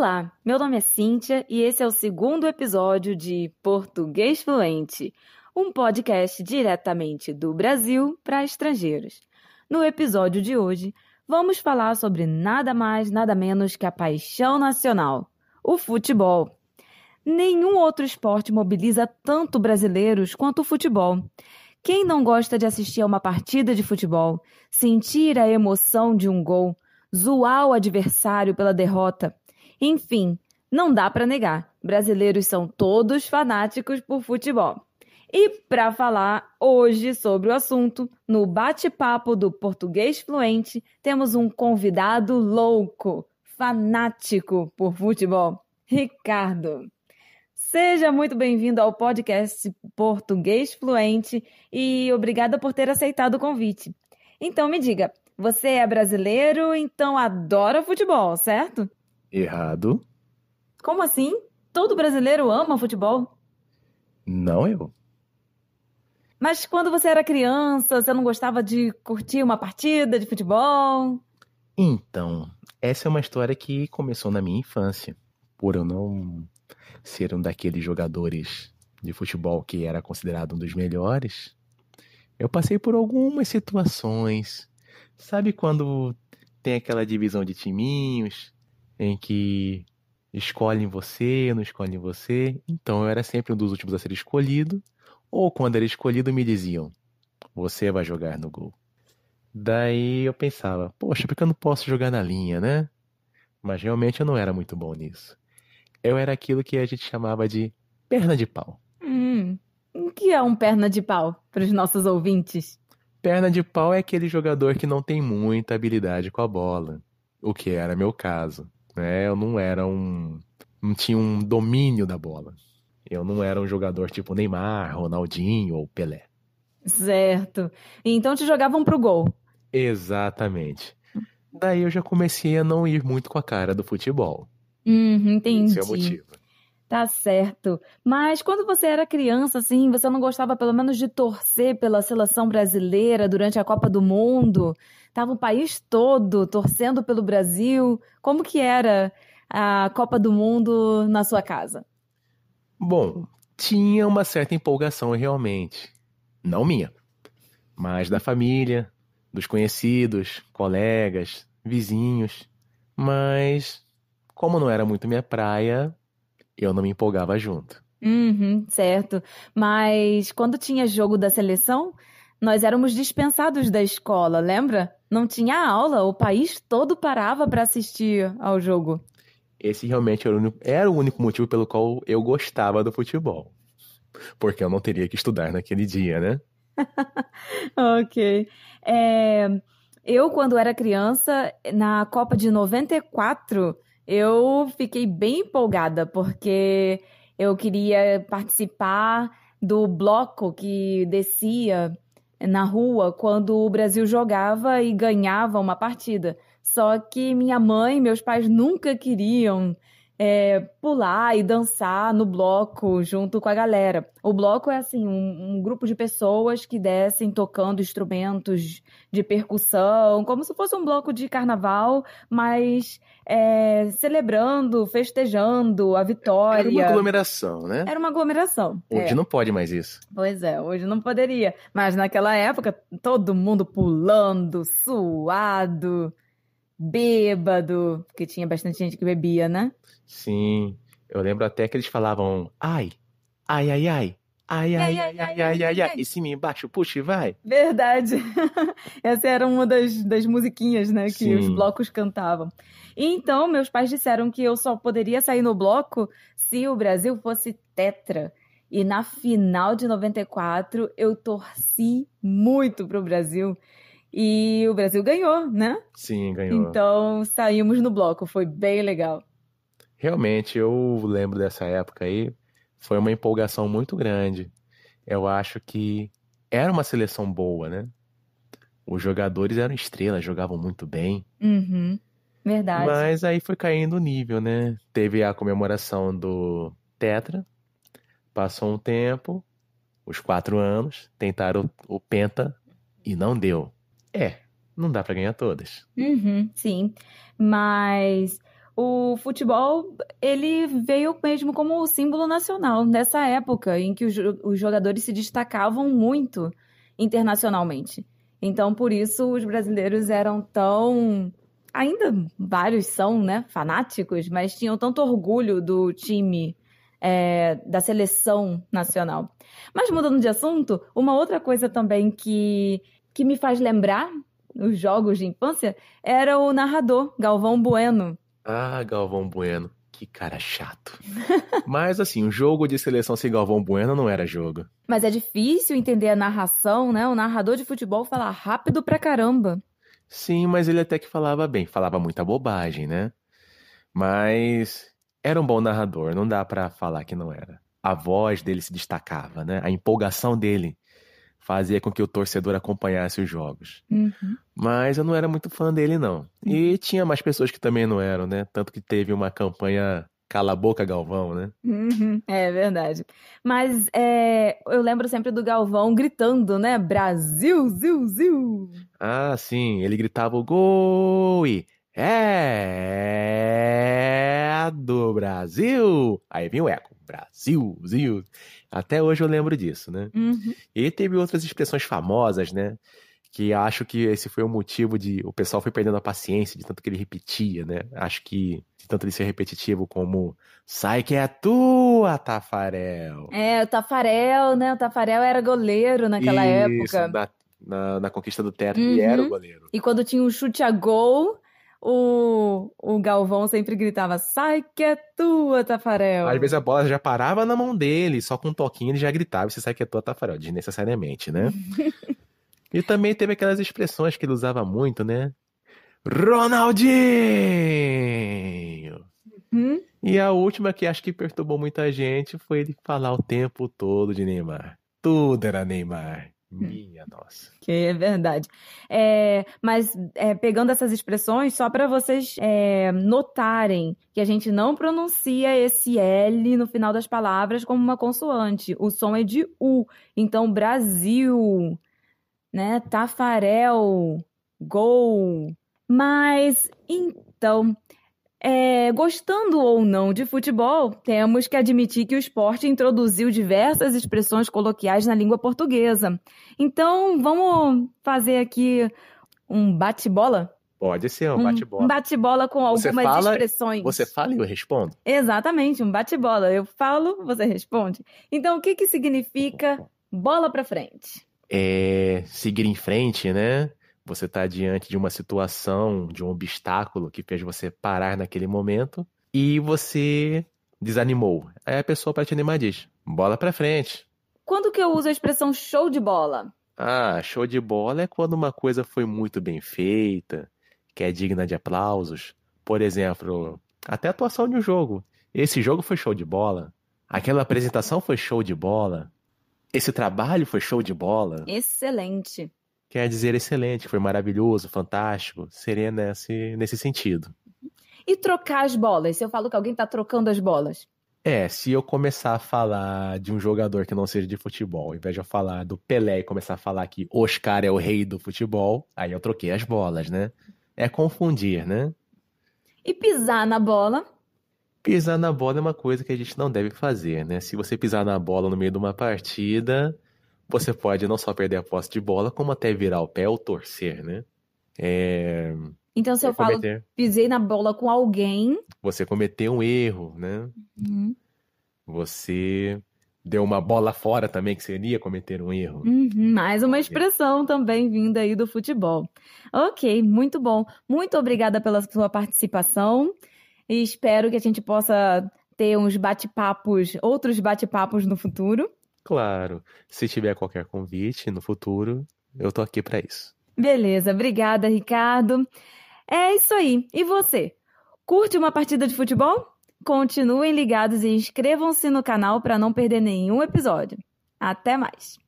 Olá, meu nome é Cíntia e esse é o segundo episódio de Português Fluente, um podcast diretamente do Brasil para estrangeiros. No episódio de hoje, vamos falar sobre nada mais, nada menos que a paixão nacional, o futebol. Nenhum outro esporte mobiliza tanto brasileiros quanto o futebol. Quem não gosta de assistir a uma partida de futebol, sentir a emoção de um gol, zoar o adversário pela derrota? Enfim, não dá para negar. Brasileiros são todos fanáticos por futebol. E para falar hoje sobre o assunto, no bate-papo do Português Fluente, temos um convidado louco, fanático por futebol, Ricardo. Seja muito bem-vindo ao podcast Português Fluente e obrigada por ter aceitado o convite. Então me diga, você é brasileiro, então adora futebol, certo? Errado. Como assim? Todo brasileiro ama futebol? Não eu. Mas quando você era criança, você não gostava de curtir uma partida de futebol? Então, essa é uma história que começou na minha infância. Por eu não ser um daqueles jogadores de futebol que era considerado um dos melhores, eu passei por algumas situações. Sabe quando tem aquela divisão de timinhos em que escolhem você, não escolhem você? Então eu era sempre um dos últimos a ser escolhido, ou quando era escolhido me diziam: "Você vai jogar no gol". Daí eu pensava: "Poxa, porque eu não posso jogar na linha, né?" Mas realmente eu não era muito bom nisso eu era aquilo que a gente chamava de perna de pau. Hum, o que é um perna de pau para os nossos ouvintes? Perna de pau é aquele jogador que não tem muita habilidade com a bola, o que era meu caso. Né? Eu não era um. não tinha um domínio da bola. Eu não era um jogador tipo Neymar, Ronaldinho ou Pelé. Certo. Então te jogavam pro gol. Exatamente. Daí eu já comecei a não ir muito com a cara do futebol. Uhum, entendi. Esse é o motivo. Tá certo. Mas quando você era criança, assim, você não gostava pelo menos de torcer pela seleção brasileira durante a Copa do Mundo? Tava o país todo torcendo pelo Brasil. Como que era a Copa do Mundo na sua casa? Bom, tinha uma certa empolgação realmente. Não minha, mas da família, dos conhecidos, colegas, vizinhos. Mas como não era muito minha praia, eu não me empolgava junto. Uhum, certo. Mas quando tinha jogo da seleção, nós éramos dispensados da escola, lembra? Não tinha aula, o país todo parava para assistir ao jogo. Esse realmente era o, único, era o único motivo pelo qual eu gostava do futebol. Porque eu não teria que estudar naquele dia, né? ok. É, eu, quando era criança, na Copa de 94, eu fiquei bem empolgada porque eu queria participar do bloco que descia na rua quando o Brasil jogava e ganhava uma partida. Só que minha mãe e meus pais nunca queriam é, pular e dançar no bloco junto com a galera. O bloco é assim um, um, grupo de pessoas que descem tocando instrumentos de percussão, como se fosse um bloco de carnaval, mas é, celebrando, festejando a vitória. Era uma aglomeração, né? Era uma aglomeração. Hoje é. não pode mais isso. Pois é, hoje não poderia. Mas naquela época, todo mundo pulando, suado bêbado, porque tinha bastante gente que bebia, né? Sim. Eu lembro até que eles falavam ai, ai, ai, ai. Ai, ai, ai, ai, ai, ai, ai, e cima e embaixo, puxa e vai. Verdade. Essa era uma das, das musiquinhas, né, que Sim. os blocos cantavam. E então, meus pais disseram que eu só poderia sair no bloco se o Brasil fosse tetra. E na final de 94, eu torci muito pro Brasil. E o Brasil ganhou, né? Sim, ganhou. Então saímos no bloco, foi bem legal. Realmente, eu lembro dessa época aí, foi uma empolgação muito grande. Eu acho que era uma seleção boa, né? Os jogadores eram estrelas, jogavam muito bem. Uhum, verdade. Mas aí foi caindo o nível, né? Teve a comemoração do Tetra, passou um tempo, os quatro anos, tentaram o Penta e não deu. É, não dá para ganhar todas. Uhum, sim, mas o futebol ele veio mesmo como símbolo nacional nessa época em que os jogadores se destacavam muito internacionalmente. Então, por isso, os brasileiros eram tão. Ainda vários são, né? Fanáticos, mas tinham tanto orgulho do time, é, da seleção nacional. Mas mudando de assunto, uma outra coisa também que, que me faz lembrar os jogos de infância era o narrador, Galvão Bueno. Ah, Galvão Bueno. Que cara chato. Mas assim, um jogo de seleção sem Galvão Bueno não era jogo. Mas é difícil entender a narração, né? O narrador de futebol fala rápido pra caramba. Sim, mas ele até que falava bem, falava muita bobagem, né? Mas era um bom narrador, não dá para falar que não era. A voz dele se destacava, né? A empolgação dele fazia com que o torcedor acompanhasse os jogos. Uhum. Mas eu não era muito fã dele, não. E tinha mais pessoas que também não eram, né? Tanto que teve uma campanha Cala a Boca Galvão, né? Uhum. É verdade. Mas é, eu lembro sempre do Galvão gritando, né? Brasil, ziu, ziu. Ah, sim. Ele gritava o gol e... É do Brasil! Aí vinha o eco. Brasil, Zil. Até hoje eu lembro disso, né? Uhum. E teve outras expressões famosas, né? Que acho que esse foi o motivo de. O pessoal foi perdendo a paciência de tanto que ele repetia, né? Acho que de tanto ele ser repetitivo como sai que é tua, Tafarel. É, o Tafarel, né? O Tafarel era goleiro naquela Isso, época. Na, na, na conquista do teto, ele era o Uhum. goleiro. E quando tinha um chute a gol, o, o Galvão sempre gritava: sai que é tua, Tafarel. Às vezes a bola já parava na mão dele, só com um toquinho ele já gritava, você sai que é tua, Tafarel, desnecessariamente, né? e também teve aquelas expressões que ele usava muito, né? Ronaldinho! Hum? E a última que acho que perturbou muita gente foi ele falar o tempo todo de Neymar. Tudo era Neymar. Minha nossa. Que é verdade. É, mas é, pegando essas expressões, só para vocês é, notarem que a gente não pronuncia esse L no final das palavras como uma consoante. O som é de U. Então, Brasil, né? Tafarel, gol. Mas, então, é, gostando ou não de futebol, temos que admitir que o esporte introduziu diversas expressões coloquiais na língua portuguesa. Então, vamos fazer aqui um bate-bola? Pode ser, um Um- bate-bola. Um bate-bola com Você algumas fala- expressões. Você fala e eu respondo? Exatamente, um bate-bola. Eu falo, você responde. Então, o que, que significa bola pra frente? É seguir em frente, né? Você está diante de uma situação, de um obstáculo que fez você parar naquele momento e você desanimou. Aí a pessoa para te animar diz: bola pra frente. Quando que eu uso a expressão show de bola? Ah, show de bola é quando uma coisa foi muito bem feita, que é digna de aplausos. Por exemplo, até a atuação de um jogo. Esse jogo foi show de bola. Aquela apresentação foi show de bola. Esse trabalho foi show de bola. Excelente. Quer dizer excelente, foi maravilhoso, fantástico. Seria nesse, nesse sentido. E trocar as bolas? Se eu falo que alguém tá trocando as bolas. É, se eu começar a falar de um jogador que não seja de futebol, ao invés de eu falar do Pelé e começar a falar que Oscar é o rei do futebol, aí eu troquei as bolas, né? É confundir, né? E pisar na bola? Pisar na bola é uma coisa que a gente não deve fazer, né? Se você pisar na bola no meio de uma partida, você pode não só perder a posse de bola, como até virar o pé ou torcer, né? É... Então, se eu é falo cometer- pisei na bola com alguém. Você cometeu um erro, né? Uhum. Você deu uma bola fora também, que seria cometer um erro. Uhum, mais uma expressão também vinda aí do futebol. Ok, muito bom. Muito obrigada pela sua participação e espero que a gente possa ter uns bate-papos, outros bate-papos no futuro. Claro, se tiver qualquer convite no futuro, eu tô aqui pra isso. Beleza, obrigada, Ricardo. É isso aí. E você? Curte uma partida de futebol? Continuem ligados e inscrevam-se no canal para não perder nenhum episódio. Até mais!